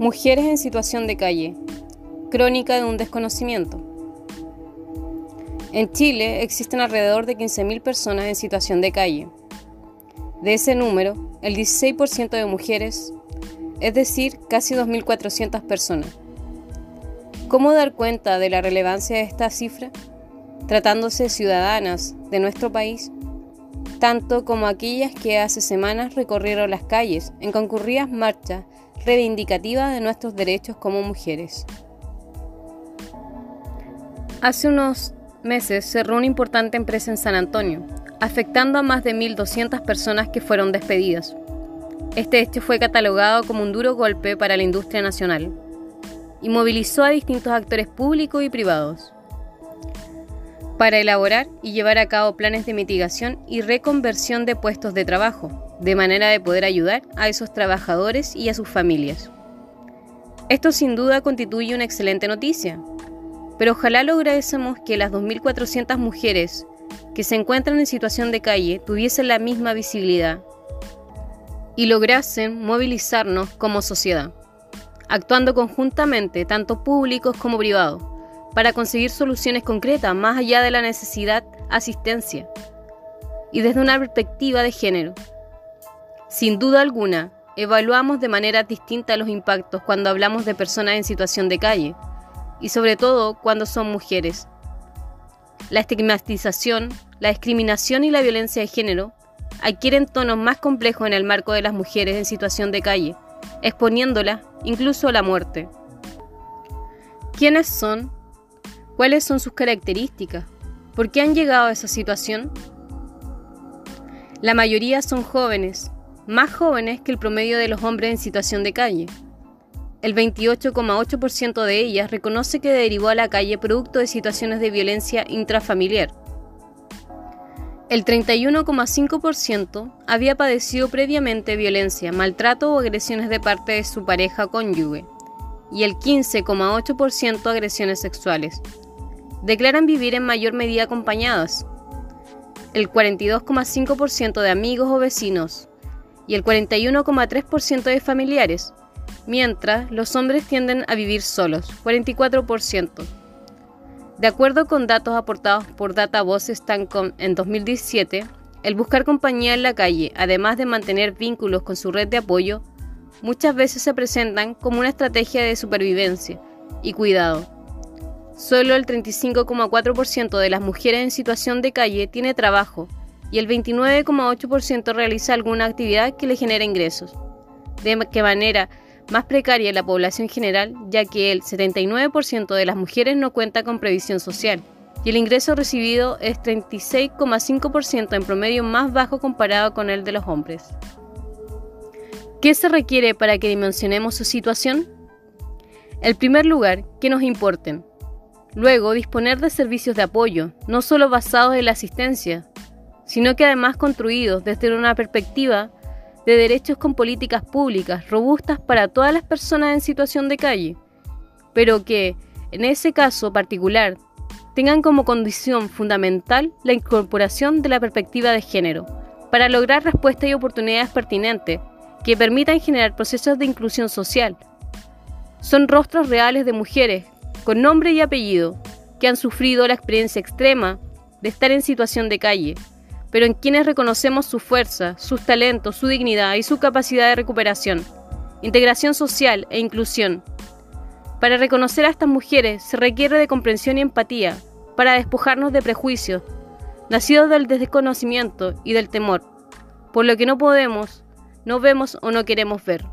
Mujeres en situación de calle. Crónica de un desconocimiento. En Chile existen alrededor de 15.000 personas en situación de calle. De ese número, el 16% de mujeres, es decir, casi 2.400 personas. ¿Cómo dar cuenta de la relevancia de esta cifra? Tratándose de ciudadanas de nuestro país, tanto como aquellas que hace semanas recorrieron las calles en concurridas marchas reivindicativa de nuestros derechos como mujeres. Hace unos meses cerró una importante empresa en San Antonio, afectando a más de 1.200 personas que fueron despedidas. Este hecho fue catalogado como un duro golpe para la industria nacional y movilizó a distintos actores públicos y privados para elaborar y llevar a cabo planes de mitigación y reconversión de puestos de trabajo, de manera de poder ayudar a esos trabajadores y a sus familias. Esto sin duda constituye una excelente noticia, pero ojalá lográsemos que las 2.400 mujeres que se encuentran en situación de calle tuviesen la misma visibilidad y lograsen movilizarnos como sociedad, actuando conjuntamente tanto públicos como privados, para conseguir soluciones concretas más allá de la necesidad asistencia y desde una perspectiva de género. Sin duda alguna, evaluamos de manera distinta los impactos cuando hablamos de personas en situación de calle, y sobre todo cuando son mujeres. La estigmatización, la discriminación y la violencia de género adquieren tonos más complejos en el marco de las mujeres en situación de calle, exponiéndolas incluso a la muerte. ¿Quiénes son? ¿Cuáles son sus características? ¿Por qué han llegado a esa situación? La mayoría son jóvenes, más jóvenes que el promedio de los hombres en situación de calle. El 28,8% de ellas reconoce que derivó a la calle producto de situaciones de violencia intrafamiliar. El 31,5% había padecido previamente violencia, maltrato o agresiones de parte de su pareja cónyuge, y el 15,8% agresiones sexuales. Declaran vivir en mayor medida acompañadas. El 42,5% de amigos o vecinos y el 41,3% de familiares, mientras los hombres tienden a vivir solos, 44%. De acuerdo con datos aportados por Datavoz.com en 2017, el buscar compañía en la calle, además de mantener vínculos con su red de apoyo, muchas veces se presentan como una estrategia de supervivencia y cuidado. Solo el 35,4% de las mujeres en situación de calle tiene trabajo y el 29,8% realiza alguna actividad que le genera ingresos. De qué manera más precaria la población general, ya que el 79% de las mujeres no cuenta con previsión social y el ingreso recibido es 36,5% en promedio más bajo comparado con el de los hombres. ¿Qué se requiere para que dimensionemos su situación? En primer lugar, que nos importen. Luego, disponer de servicios de apoyo, no solo basados en la asistencia, sino que además construidos desde una perspectiva de derechos con políticas públicas robustas para todas las personas en situación de calle, pero que, en ese caso particular, tengan como condición fundamental la incorporación de la perspectiva de género, para lograr respuestas y oportunidades pertinentes que permitan generar procesos de inclusión social. Son rostros reales de mujeres, con nombre y apellido, que han sufrido la experiencia extrema de estar en situación de calle, pero en quienes reconocemos su fuerza, sus talentos, su dignidad y su capacidad de recuperación, integración social e inclusión. Para reconocer a estas mujeres se requiere de comprensión y empatía, para despojarnos de prejuicios, nacidos del desconocimiento y del temor, por lo que no podemos, no vemos o no queremos ver.